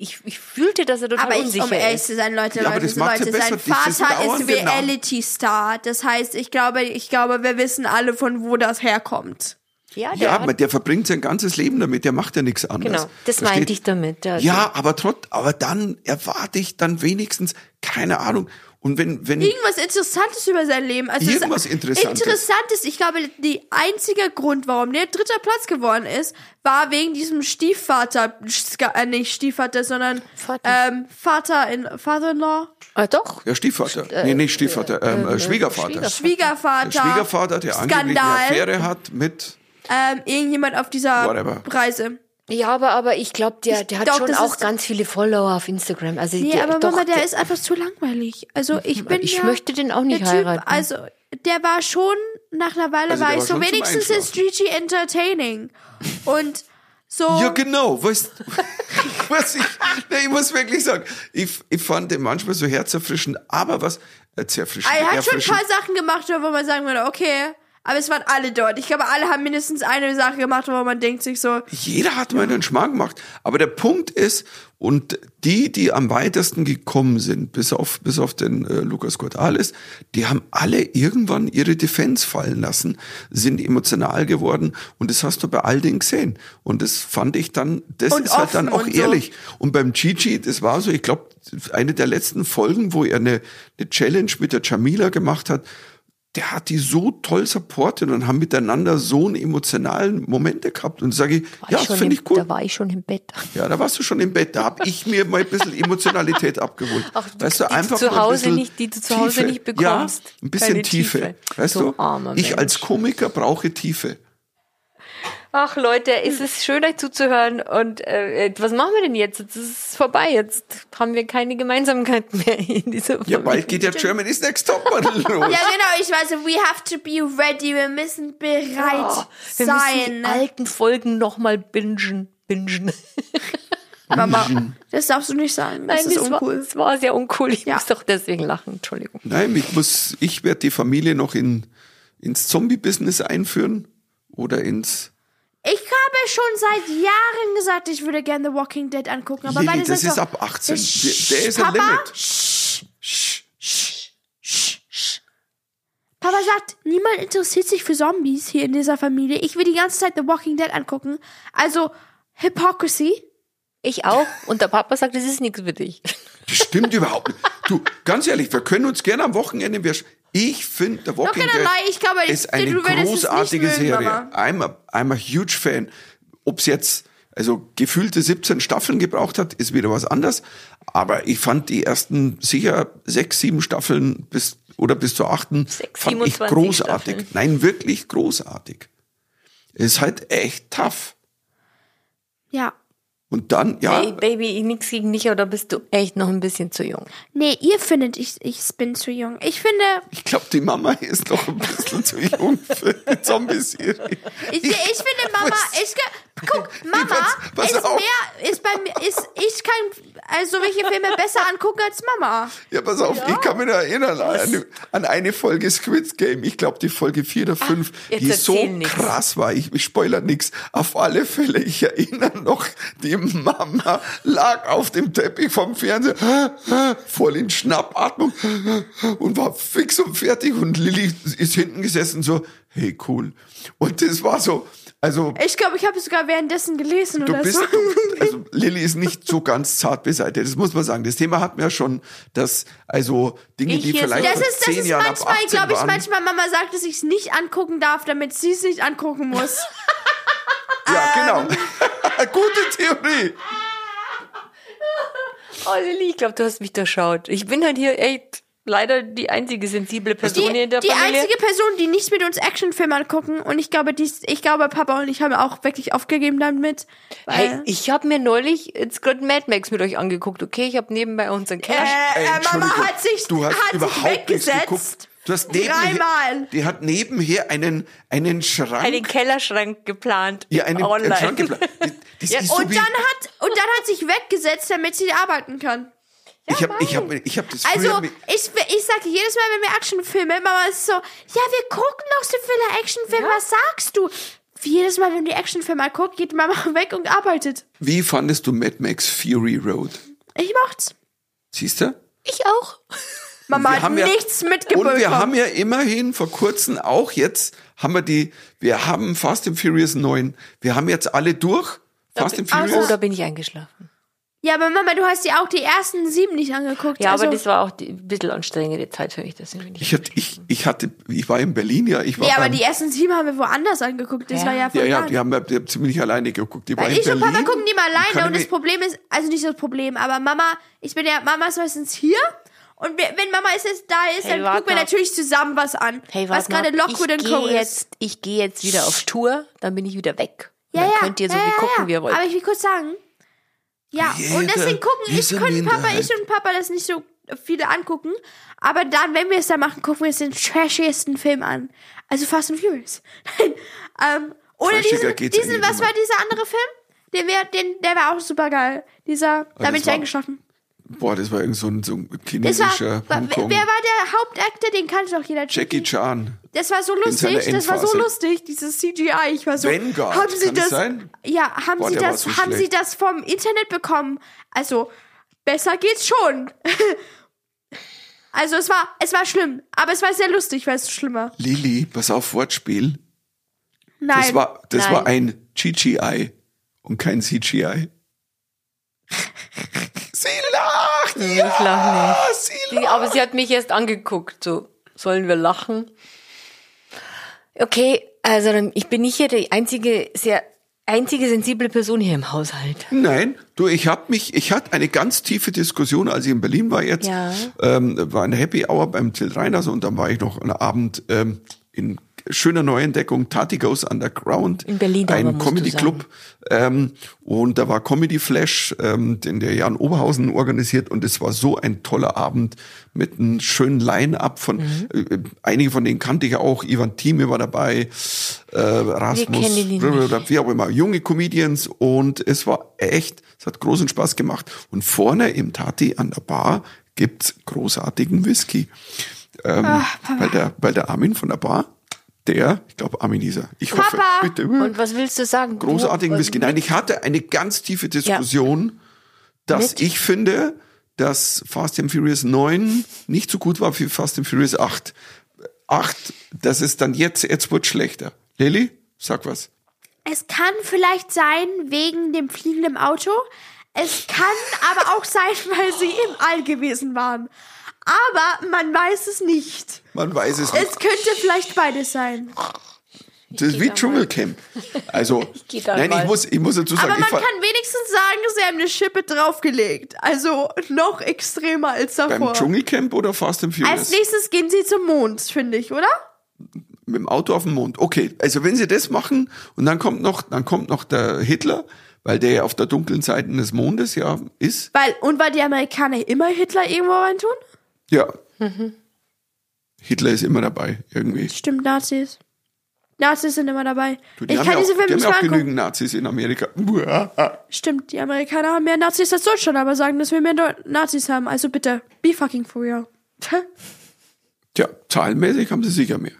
ich, ich fühlte, dass er total Aber ich, unsicher um ehrlich ist. zu sein, Leute, Ja, aber Leute, das macht ja Leute, sein besser, dieses Vater ist Nach- Reality-Star. Das heißt, ich glaube, ich glaube, wir wissen alle, von wo das herkommt. Ja, der ja, aber der verbringt sein ganzes Leben damit, der macht ja nichts anderes. genau, das meinte ich damit. Der, Ja, aber trotz, aber dann erwarte ich dann wenigstens, keine Ahnung. Und wenn, wenn, Irgendwas Interessantes über sein Leben. Also Irgendwas Interessantes. Interessantes. Ich glaube, die einzige Grund, warum der dritter Platz geworden ist, war wegen diesem Stiefvater, äh, nicht Stiefvater, sondern Vater. ähm, Vater in Father-in-law, ah, doch. ja, Stiefvater. nee, nicht Stiefvater, ähm, äh, Schwiegervater. Schwiegervater. Schwiegervater, Der Schwiegervater, der angeblich eine Skandal, Affäre hat mit, ähm, irgendjemand auf dieser Whatever. Reise. Ja, aber, aber ich glaube, der, der hat doch, schon auch ganz viele Follower auf Instagram. Also Nee, der, aber doch, Mama, der, der ist einfach zu langweilig. Also ich bin Ich ja, möchte den auch nicht der typ, heiraten. Also der war schon, nach einer Weile Also war der ich war so, wenigstens ist Gigi entertaining. Und so, Ja, genau. Weißt, was ich, nee, ich muss wirklich sagen, ich, ich fand den manchmal so herzerfrischend, aber was, äh, zerfrischend, er hat schon ein paar Sachen gemacht, wo man sagen würde, okay, aber es waren alle dort. Ich glaube, alle haben mindestens eine Sache gemacht, wo man denkt sich so, Jeder hat mal einen Schmarrn gemacht. Aber der Punkt ist, und die, die am weitesten gekommen sind, bis auf, bis auf den äh, Lukas Cordalis, die haben alle irgendwann ihre Defense fallen lassen, sind emotional geworden und das hast du bei all denen gesehen. Und das fand ich dann, das Und ist halt dann auch und so. ehrlich. Und beim Gigi, das war so, ich glaube, eine der letzten Folgen, wo er eine, eine Challenge mit der Jamila gemacht hat, der hat die so toll supportet und haben miteinander so einen emotionalen Momente gehabt. Und sage ich, war ja, das finde ich cool. Da war ich schon im Bett. Ja, da warst du schon im Bett. Da hab ich mir mal ein bisschen Emotionalität abgeholt. Ach, du- weißt du, einfach zu ein Hause bisschen nicht- die du zu Hause Tiefe. nicht bekommst. Ja, ein bisschen Tiefe. Tiefe. Weißt So du, ich als Komiker brauche Tiefe. Ach Leute, es ist schön euch zuzuhören und äh, was machen wir denn jetzt? Jetzt ist es vorbei. Jetzt haben wir keine Gemeinsamkeiten mehr in dieser Ja, Familie. bald geht ja Germany's Next Topmodel los. ja genau, ich weiß, we have to be ready, wir müssen bereit Oh, wir müssen sein. die alten Folgen nochmal bingen. Bingen. Mama, das darfst du nicht sagen, das ist das war, uncool. das war sehr uncool. Ich Ja. muss doch deswegen lachen. Entschuldigung. Nein, ich muss, ich werde die Familie noch in, ins Zombie-Business einführen oder ins Ich habe schon seit Jahren gesagt, ich würde gerne The Walking Dead angucken, aber Lilly, beide das sind ist so, ab 18. Sch- Der, der ist ein Papa, Limit. sch- Sch- Papa sagt, niemand interessiert sich für Zombies hier in dieser Familie. Ich will die ganze Zeit The Walking Dead angucken. Also, Hypocrisy. Ich auch. Und der Papa sagt, das ist nichts für dich. Das stimmt überhaupt nicht. Du, ganz ehrlich, wir können uns gerne am Wochenende. Wir, ich finde, The Walking Dead lie, ich glaube, ist eine es großartige Serie. I'm a, I'm a huge fan. Ob's jetzt also gefühlte 17 Staffeln gebraucht hat, ist wieder was anderes. Aber ich fand die ersten sicher sechs, sieben Staffeln bis oder bis zur achten Sechs, fand ich 27 großartig. Staffeln. Nein, wirklich großartig. Ist halt echt tough. Ja. Und dann, ja, Hey, Baby, nix gegen dich, oder bist du echt noch ein bisschen zu jung? Nee, ihr findet, ich, ich bin zu jung. Ich finde, ich glaube, die Mama ist noch ein bisschen zu jung für die Zombie-Serie. ich, ich finde Mama, ich, ge- guck, Mama pass- pass ist mehr, ist bei mir, ist, ich kann, also welche Filme besser angucken als Mama. Ja, pass auf, ich kann mich noch erinnern an eine, an eine Folge Squid Game. Ich glaube, die Folge 4 oder 5, jetzt die so nix. krass war. Ich, ich spoiler nix. Auf alle Fälle, ich erinnere noch, die Mama lag auf dem Teppich vom Fernseher, voll in Schnappatmung und war fix und fertig. Und Lilly ist hinten gesessen so, hey, cool. Und das war so, also Ich glaube, ich habe es sogar währenddessen gelesen Du oder bist, so. du, also Lilly ist nicht so ganz zart beseitigt, das muss man sagen. Das Thema hatten wir ja schon, dass also Dinge, Ich die vielleicht Das vor ist, das zehn ist Jahren manchmal, ab 18 glaube ich, waren. manchmal Mama sagt, dass ich es nicht angucken darf, damit sie es nicht angucken muss. Ja, Ähm. genau. Gute Theorie. Oh, Lilly, ich glaube, du hast mich durchschaut. Ich bin halt hier echt leider die einzige sensible Person Die, in der die Familie. einzige Person, die nicht mit uns Actionfilme angucken und ich glaube, dies, ich glaube, Papa und ich haben auch wirklich aufgegeben damit. Weil, Hey, ich habe mir neulich jetzt gerade Mad Max mit euch angeguckt, okay? Ich habe nebenbei unseren Cash. äh, äh, Mama hat sich, du hast hat sich überhaupt geguckt. weggesetzt. Du hast nebenher, Dreimal. die hat nebenher einen, einen Schrank. einen Kellerschrank geplant. ja, einen, online. einen Schrank geplant. Die- Das Ja, ist so Und wie, dann hat, und dann hat sich weggesetzt, damit sie arbeiten kann. Ich habe ich hab, ich hab das Also, früher ich, ich sage jedes Mal, wenn wir Actionfilme, Mama ist so, ja, wir gucken doch so viele Actionfilme, was sagst du? Jedes Mal, wenn die Actionfilme guckt, geht Mama weg und arbeitet. Wie fandest du Mad Max Fury Road? Ich mocht's. Siehst du? Ich auch. Mama Wir hat haben ja- nichts mitgebracht. Und wir haben ja immerhin vor kurzem auch jetzt haben wir die, wir haben Fast and Furious 9. Wir haben jetzt alle durch. Fast and Furious. Oh, da bin ich eingeschlafen. Ja, aber Mama, du hast ja auch die ersten sieben nicht angeguckt. Ja, also, aber das war auch die, ein bisschen anstrengende Zeit für mich. Deswegen ich hatte, ich, ich hatte, ich war in Berlin, ja. Ich war aber beim, die ersten sieben haben wir woanders angeguckt. Das Ja. war ja voll ja, ja, die haben, wir- die haben ziemlich alleine geguckt. Die war Weil in ich und Berlin. Papa gucken die mal alleine und das Problem ist, also nicht das Problem, aber Mama, ich bin ja, Mama ist meistens hier und wenn Mama ist jetzt da ist, Hey, dann gucken wir natürlich zusammen was an. Hey, was gerade Lockwood ich Co. ist. jetzt, ich gehe jetzt wieder auf Tour, dann bin ich wieder weg. Ja, Dann ja. könnt ihr so ja, viel ja, gucken, ja. wie ihr wollt. Aber ich will kurz sagen, ja, Jeder und deswegen gucken, ich können Papa, ich und Papa das nicht so viele angucken. Aber dann, wenn wir es dann machen, gucken wir uns den trashiesten Film an. Also Fast and Furious. Nein, ähm, oder diesen, diesen was war dieser andere Film? Den wär, den, der war auch super geil. Dieser, da das bin ich eingeschlafen. Boah, das war irgend so ein, so ein war, chinesischer wer, Hongkong. wer war der Hauptakteur? Den kannte doch jeder. Jackie Chan. Das war so lustig, das war so lustig, dieses CGI. Ich war so. Vanguard, haben Sie kann das sein? Ja, haben Boah, Sie war das? so haben Sie schlecht. das vom Internet bekommen? Also besser geht's schon. also es war, es war schlimm, aber es war sehr lustig, weil es so schlimm war. Lili, pass auf, Wortspiel. Nein, Das war, das Nein. war ein CGI und kein CGI. Sie lacht! Ich Ja, lach nicht. sie Die, lacht! aber sie hat mich erst angeguckt, so, sollen wir lachen? Okay, also ich bin nicht hier die einzige, sehr, einzige sensible Person hier im Haushalt. Nein, du, ich hab mich, ich hatte eine ganz tiefe Diskussion, als ich in Berlin war jetzt. Ja. Ähm, war eine Happy Hour beim Till Reiners und dann war ich noch einen Abend ähm, in schöner Neuentdeckung, Tati Goes Underground. In Berlin, Ein Comedy Club. Ähm, und da war Comedy Flash, ähm, den der Jan Oberhausen organisiert und es war so ein toller Abend mit einem schönen Line-Up von, Mhm. äh, einige von denen kannte ich auch, Ivan Thieme war dabei, äh, Rasmus, kennen ihn nicht. wie auch immer, junge Comedians und es war echt, es hat großen Spaß gemacht. Und vorne im Tati an der Bar gibt's großartigen Whisky. Ähm, weil, der, weil der Armin von der Bar, der, ich glaube Armin er, ich hoffe, Papa! bitte, Und was willst du sagen? großartigen Whisky. Nein, ich hatte eine ganz tiefe Diskussion, dass Mit? ich finde, dass Fast and Furious 9 nicht so gut war wie Fast and Furious 8. 8, das ist dann jetzt, jetzt wird schlechter. Lilly, sag was. Es kann vielleicht sein wegen dem fliegenden Auto. Es kann aber auch sein, weil sie im All gewesen waren. Aber man weiß es nicht. Man weiß es nicht. Es könnte vielleicht beides sein. Das ist wie Dschungelcamp. Also, da nein, mal. ich muss, ich muss dazu sagen, Aber ich man kann wenigstens sagen, sie haben eine Schippe draufgelegt. Also noch extremer als beim davor. Dschungelcamp oder Fast and Furious? Als nächstes gehen sie zum Mond, finde ich, oder? Mit dem Auto auf dem Mond. Okay, also wenn sie das machen und dann kommt noch, dann kommt noch der Hitler, weil der ja auf der dunklen Seite des Mondes ja ist. Weil, und weil die Amerikaner immer Hitler irgendwo reintun? Ja. Mhm. Hitler ist immer dabei, irgendwie. Stimmt, Nazis. Nazis sind immer dabei. Du, die ich kann ja diese auch, Filme die nicht haben ja auch angucken. genügend Nazis in Amerika. Stimmt, die Amerikaner haben mehr Nazis als Deutschland, aber sagen, dass wir mehr Nazis haben. Also bitte, be fucking for real. Tja, zahlenmäßig haben sie sicher mehr.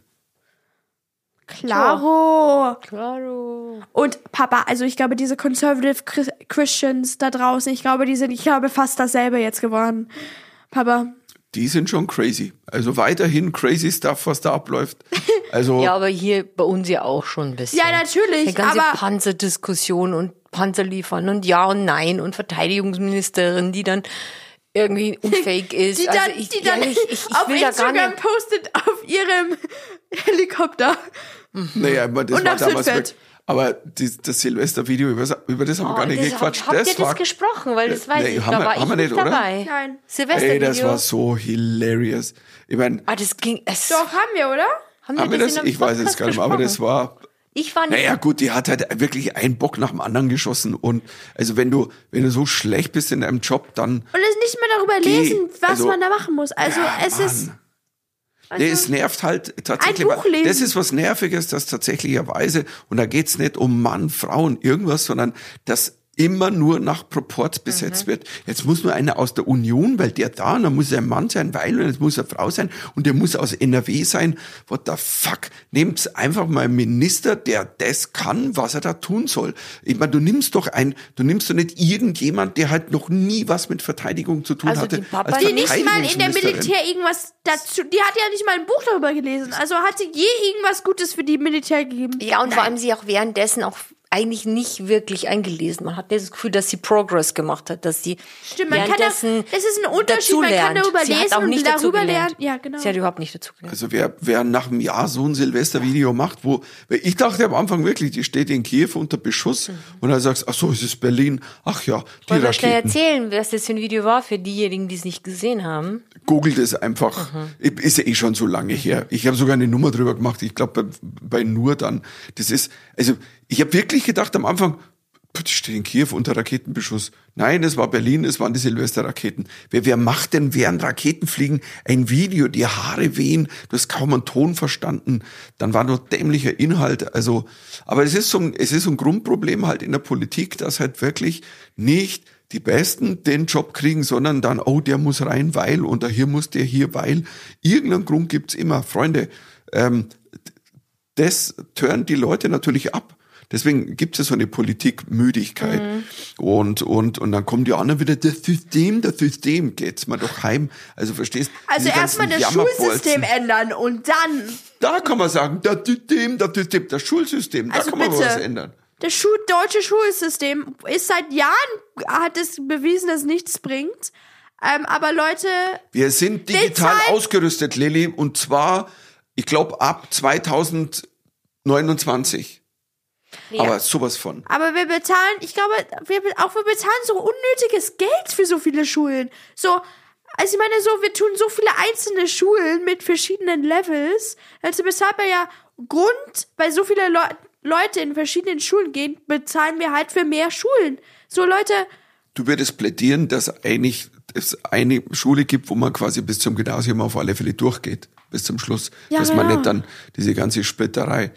Claro. Claro. Und Papa, also ich glaube, diese Conservative Chris- Christians da draußen, ich glaube, die sind, ich glaube, fast dasselbe jetzt geworden. Papa, Die sind schon crazy. Also weiterhin crazy Stuff, was da abläuft. Also, Ja, aber hier bei uns ja auch schon ein bisschen. Ja, natürlich, Die ganze aber- Panzerdiskussion und Panzer liefern und Ja und Nein und Verteidigungsministerin, die dann irgendwie unfähig ist. die dann, also ich, die dann ehrlich, ich, ich auf Instagram nicht. postet auf ihrem Helikopter. naja, aber das Und war auf damals Südfeld. wirklich, aber die, das Silvestervideo, über, über das haben wir Oh, gar nicht das, gequatscht. Habt ihr das das war, gesprochen? Weil das weiß Nee, ich, haben da wir- war haben ich wir nicht nicht, oder? dabei. Nein. Silvestervideo. ey, das war so hilarious. Ich meine, Ah, das ging. Es, Doch, haben wir, oder? haben haben wir das? Ich weiß es gar nicht mehr, aber das war, Ich war nicht. naja, gut, die hat halt wirklich einen Bock nach dem anderen geschossen und, also wenn du, wenn du so schlecht bist in deinem Job, dann, Und es nicht mehr darüber Geh. lesen, was Also- man da machen muss. Also Ja, es Mann. ist. Nee, Also, es nervt halt tatsächlich. Ein Buch weil lesen. Das ist was Nerviges, das tatsächlicherweise, und da geht's nicht um Mann, Frauen, irgendwas, sondern dass immer nur nach Proport besetzt Mhm. wird. Jetzt muss nur einer aus der Union, weil der da, und dann muss er ein Mann sein, weil, und jetzt muss er Frau sein, und der muss aus NRW sein. What the fuck? Nehmt einfach mal einen Minister, der das kann, was er da tun soll. Ich meine, du nimmst doch ein, du nimmst doch nicht irgendjemand, der halt noch nie was mit Verteidigung zu tun Also hatte. die Papa- als die nicht mal in der. Militär irgendwas dazu. Die hat ja nicht mal ein Buch darüber gelesen. Also hat sie je irgendwas Gutes für die Militär gegeben? Ja, und vor allem sie auch währenddessen auch eigentlich nicht wirklich eingelesen. Man hat das Gefühl, dass sie Progress gemacht hat, dass sie Stimmt, man kann das ist ein Unterschied. Man kann dazulernt. darüber sie lesen auch nicht und dazu darüber lernen. Ja, genau. Sie hat überhaupt nicht dazu gelernt. Also wer, wer nach einem Jahr so ein Silvestervideo macht, wo, weil ich dachte am Anfang wirklich, die steht in Kiew unter Beschuss und dann sagst, ach so, es ist Berlin, ach ja, die schnell Raketen. erzählen, was das für ein Video war für diejenigen, die es nicht gesehen haben? Googelt es einfach. Ist ja eh schon so lange her. Ich habe sogar eine Nummer drüber gemacht, ich glaube bei, bei Nur dann. Das ist, also ich habe wirklich gedacht am Anfang, die steht in Kiew unter Raketenbeschuss. Nein, es war Berlin, es waren die Silvesterraketen. Wer, wer macht denn während Raketen fliegen ein Video, die Haare wehen, du hast kaum einen Ton verstanden, dann war nur dämlicher Inhalt. Also, aber es ist so ein, es ist so ein Grundproblem halt in der Politik, dass halt wirklich nicht die Besten den Job kriegen, sondern dann, oh, der muss rein, weil, und hier muss der hier, weil. Irgendeinen Grund gibt's immer. Freunde, ähm, das tören die Leute natürlich ab. Deswegen gibt es ja so eine Politikmüdigkeit. Mhm. Und, und, und dann kommen die anderen wieder, das System, das System, geht's mal doch heim. Also verstehst Also erstmal das Schulsystem ändern und dann. Da kann man sagen, das System, das System, das Schulsystem, Also da kann man bitte. was ändern. Das Schu deutsche Schulsystem ist seit Jahren, hat es bewiesen, dass nichts bringt. Ähm, aber Leute, Wir sind digital ausgerüstet, Lilly, und zwar, ich glaube, ab 2029. Ja. Aber sowas von. aber wir bezahlen, ich glaube, wir, auch wir bezahlen so unnötiges Geld für so viele Schulen. So, also ich meine so, wir tun so viele einzelne Schulen mit verschiedenen Levels. Also weshalb wir ja Grund, weil so viele Leu Leute in verschiedenen Schulen gehen, bezahlen wir halt für mehr Schulen. So Leute, Du würdest plädieren, dass eigentlich es eine Schule gibt, wo man quasi bis zum Gymnasium auf alle Fälle durchgeht, bis zum Schluss, Ja, dass man genau. nicht dann diese ganze Splitterei.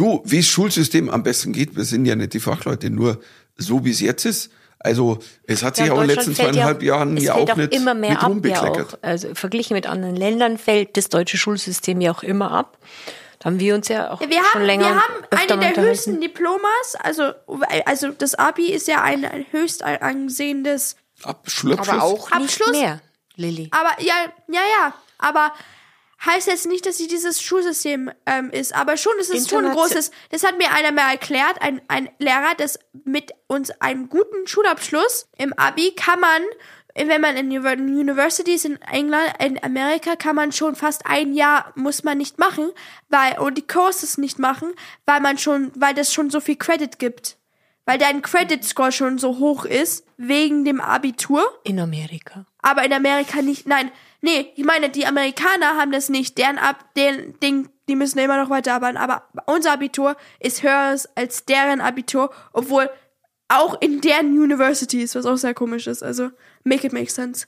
Du, wie das Schulsystem am besten geht, wir sind ja nicht die Fachleute, nur so wie es jetzt ist. Also es hat sich Ja, auch in den letzten zweieinhalb ja, Jahren ja fällt auch nicht immer mehr mit ab, ja auch. Also verglichen mit anderen Ländern fällt das deutsche Schulsystem ja auch immer ab. Da haben wir uns ja auch Ja, wir schon haben, länger wir haben eine der höchsten Diplomas, also, also das Abi ist ja ein höchst angesehenes, Abschluss. Aber auch Abschluss? nicht mehr, Lilly. aber ja, ja, ja, aber heißt jetzt nicht, dass sie dieses Schulsystem ähm, ist, aber schon ist es schon ein großes, das hat mir einer mal erklärt, ein, ein Lehrer, dass mit uns einem guten Schulabschluss im Abi kann man wenn man in Univer- Universities in England, in Amerika, kann man schon fast ein Jahr muss man nicht machen, weil und die Courses nicht machen, weil man schon, weil das schon so viel Credit gibt, weil dein Credit Score schon so hoch ist wegen dem Abitur. In Amerika. Aber in Amerika nicht. Nein, nee, ich meine, die Amerikaner haben das nicht. Deren Ab, deren Ding, die müssen immer noch weiterarbeiten. Aber unser Abitur ist höher als deren Abitur, obwohl auch in deren Universities, was auch sehr komisch ist. Also, make it make sense.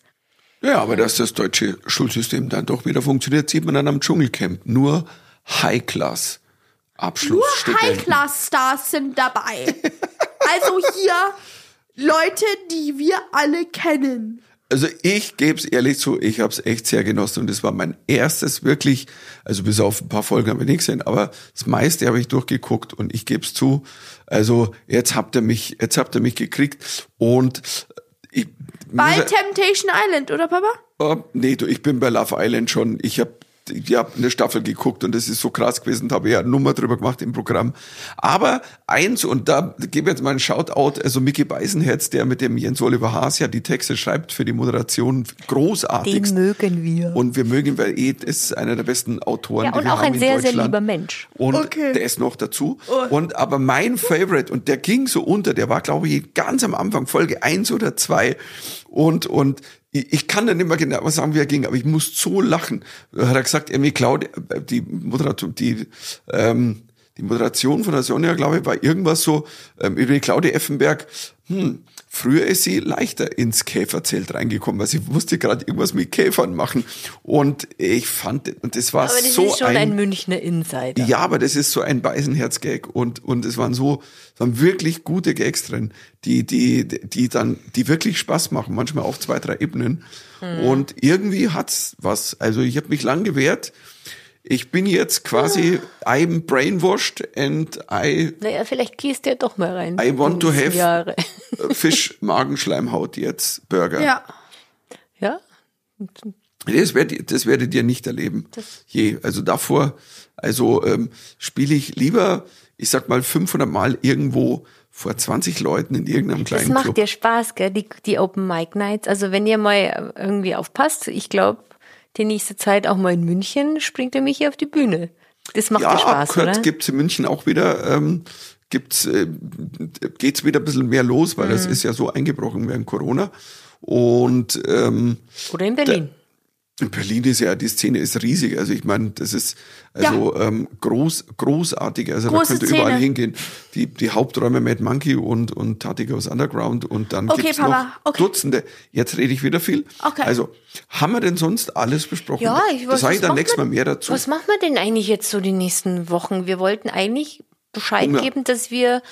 Ja, aber dass das deutsche Schulsystem dann doch wieder funktioniert, sieht man dann am Dschungelcamp. Nur High-Class. Nur Abschlussstudenten. High-Class-Stars sind dabei. also hier Leute, die wir alle kennen. Also ich gebe es ehrlich zu, ich habe es echt sehr genossen und es war mein erstes wirklich, also bis auf ein paar Folgen haben wir nicht gesehen, aber das meiste habe ich durchgeguckt und ich gebe es zu. Also jetzt habt ihr mich, jetzt habt ihr mich gekriegt und ich Bei Temptation Island, oder Papa? Oh, nee, du, ich bin bei Love Island schon. Ich habe ich hab eine Staffel geguckt und das ist so krass gewesen, da habe ich ja eine Nummer drüber gemacht im Programm. Aber eins, und da gebe ich jetzt mal einen Shoutout, also Mickey Beisenherz, der mit dem Jens Oliver Haas ja die Texte schreibt für die Moderation, großartig. Den mögen wir. Und wir mögen, weil eh, ist einer der besten Autoren, Ja, und auch ein in sehr, sehr lieber Mensch. Und Okay. der ist noch dazu. Und aber mein Favorite, und der ging so unter, der war, glaube ich, ganz am Anfang, Folge eins oder zwei Und, und ich kann dann mehr genau sagen, wie er ging, aber ich muss so lachen. Hat er gesagt, irgendwie Claudia, die Moderation, die, ähm, die Moderation von der Sonja, glaube ich, war irgendwas so ähm, über die Claudia Effenberg. Hm, früher ist sie leichter ins Käferzelt reingekommen, weil sie musste gerade irgendwas mit Käfern machen. Und ich fand, und das war Aber das so ist schon ein, Münchner Insider. ja, aber das ist so ein Beisenherz-Gag und, und es waren so, es waren wirklich gute Gags drin, die, die, die dann, die wirklich Spaß machen, manchmal auf zwei, drei Ebenen. Und irgendwie hat's was. Also ich habe mich lang gewehrt. Ich bin jetzt quasi, I'm brainwashed and I Naja, vielleicht gehst du ja doch mal rein. I want to have- Jahre. Fisch, Magenschleimhaut jetzt, Burger. Ja. Ja? Das werdet, das werdet ihr nicht erleben. Je. Also davor, also ähm, spiele ich lieber, ich sag mal 500 Mal irgendwo vor 20 Leuten in irgendeinem Das kleinen macht Club. dir Spaß, gell? Die, die Open Mic Nights. Also wenn ihr mal irgendwie aufpasst, ich glaube, die nächste Zeit auch mal in München springt er mich hier auf die Bühne. Das macht ja, dir Spaß, kurz oder? gibt's in München auch wieder, ähm, gibt's, äh, geht's wieder ein bisschen mehr los, weil Mhm. das ist ja so eingebrochen während Corona. Und ähm, Oder in Berlin. In Berlin ist ja, die Szene ist riesig. Also ich meine, das ist also ähm, groß, großartig. Also Große da könnt ihr überall hingehen. Die, die Haupträume Mad Monkey und, und Tati Goes Underground und dann Okay, gibt's Papa, noch okay. Dutzende. Jetzt rede ich wieder viel. Okay. Also, haben wir denn sonst alles besprochen? Ja, ich Da weiß, sage ich dann nächstes Mal mehr dazu. Was machen wir denn eigentlich jetzt so die nächsten Wochen? Wir wollten eigentlich Bescheid Hunger. geben, dass wir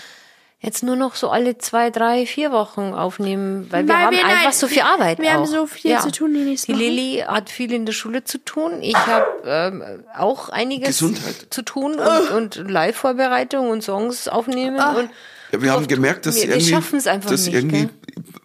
jetzt nur noch so alle zwei, drei, vier Wochen aufnehmen, weil wir Weil haben wir- einfach nein, so viel wir- Arbeit. wir haben auch. so viel zu tun die nächsten Die. Lilly hat viel in der Schule zu tun. Ich habe ähm, auch einiges Gesundheit. zu tun und, und Live-Vorbereitung und Songs aufnehmen. Und Ja, wir haben gemerkt, dass wir, wir irgendwie, schaffen es einfach dass nicht. irgendwie gell?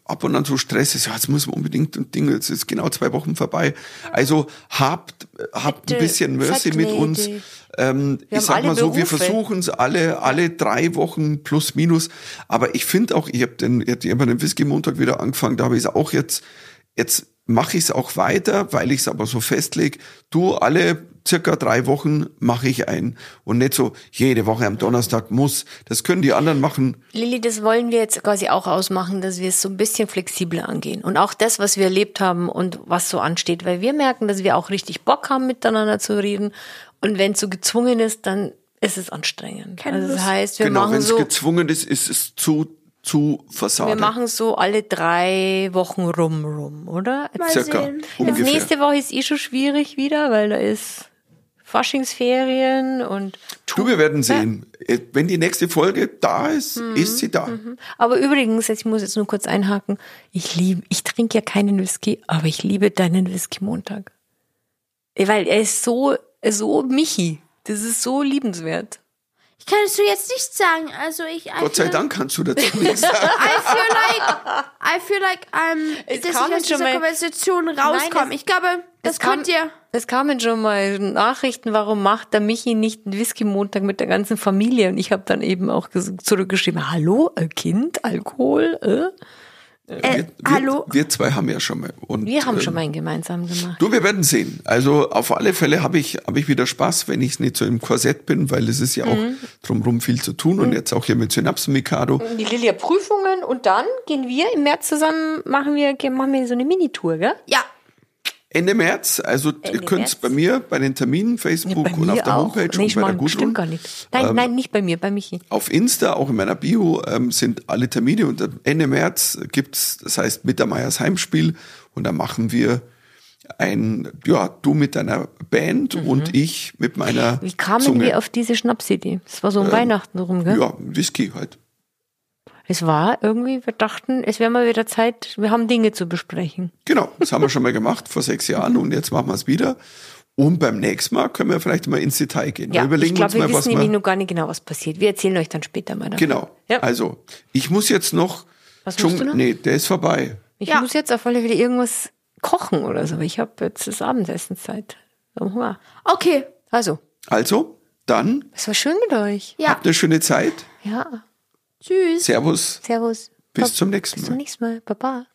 ab und an so Stress ist. Ja, jetzt muss man unbedingt und Dinge. Jetzt ist genau zwei Wochen vorbei. Also habt, habt ein Bitte, bisschen Mercy mit uns. gnädig. Ähm, Wir ich sag mal so, wir Berufe. versuchen es alle, alle drei Wochen plus minus. Aber ich finde auch, ich habe den, ich hab den Whisky Montag wieder angefangen. Da habe ich es auch jetzt, jetzt mache ich es auch weiter, weil ich es aber so festlege. Du alle circa drei Wochen mache ich ein und nicht so jede Woche am Donnerstag muss. Das können die anderen machen. Lilly, das wollen wir jetzt quasi auch ausmachen, dass wir es so ein bisschen flexibler angehen. Und auch das, was wir erlebt haben und was so ansteht, weil wir merken, dass wir auch richtig Bock haben, miteinander zu reden. Und wenn es so gezwungen ist, dann ist es anstrengend. Keine also das Lust. heißt, wir genau, wenn machen es so, gezwungen ist, ist es zu, zu wir versagt. machen so alle drei Wochen rum, rum, oder? Mal Circa, sehen. Jetzt nächste Woche ist eh schon schwierig wieder, weil da ist Faschingsferien und Du, wir werden sehen. Äh, Wenn die nächste Folge da ist, Mhm. ist sie da. Aber übrigens, ich muss jetzt nur kurz einhaken. Ich liebe, ich trinke ja keinen Whisky, aber ich liebe deinen Whisky Montag. Weil er ist so, so Michi. Das ist so liebenswert. Ich kann es dir jetzt nicht sagen. Also ich. I Gott sei Dank kannst du dazu nichts sagen. I feel like, I feel like, um, Es dass ich aus dieser mal- Konversation rauskomme. es- Ich glaube, das Es kam- könnt ihr. Es kamen schon mal Nachrichten, warum macht der Michi nicht einen Whisky-Montag mit der ganzen Familie? Und ich habe dann eben auch ges- zurückgeschrieben, hallo, äh, Kind, Alkohol? Äh? Äh, wir, wir, hallo? Wir zwei haben ja schon mal. Und, Wir haben ähm, schon mal einen gemeinsam gemacht. Du, wir werden sehen. Also auf alle Fälle habe ich, habe ich wieder Spaß, wenn ich nicht so im Korsett bin, weil es ist ja auch Mhm. drumherum viel zu tun und jetzt auch hier mit Synapsen Mikado. Die Lilia Prüfungen und dann gehen wir im März zusammen, machen wir, machen wir so eine Minitour, gell? Ja. Ende März, also ihr Ende könnt März. bei mir, bei den Terminen, Facebook und auf der Homepage nee, und bei der Gudrun. stimmt gar nicht. Nein, Ähm, nein, nicht bei mir, bei Michi. Auf Insta, auch in meiner Bio, ähm, sind alle Termine und Ende März gibt's, das heißt Mittermeiers Heimspiel und da machen wir ein, ja, du mit deiner Band und ich mit meiner Mhm. Wie kamen Zunge. wir auf diese Schnapsidee? Das war so um Weihnachten rum, gell? Ja, Whisky halt. Es war irgendwie, wir dachten, es wäre mal wieder Zeit, wir haben Dinge zu besprechen. Genau, das haben wir schon mal gemacht vor sechs Jahren und jetzt machen wir es wieder. Und beim nächsten Mal können wir vielleicht mal ins Detail gehen. Ja, wir überlegen ich glaube, wir mal, was wissen nämlich noch gar nicht genau, was passiert. Wir erzählen euch dann später mal davon. Genau. Ja. Also, ich muss jetzt noch. Was musst du noch? Nee, der ist vorbei. Ich Ja. muss jetzt auf alle Fälle irgendwas kochen oder so. Ich habe jetzt das Hunger. Okay. Also, Also, dann es war schön mit euch. Ja. habt eine schöne Zeit. Ja. Tschüss. Servus. Servus. Bis Ba- zum nächsten Bis Mal. zum nächsten Mal. Baba.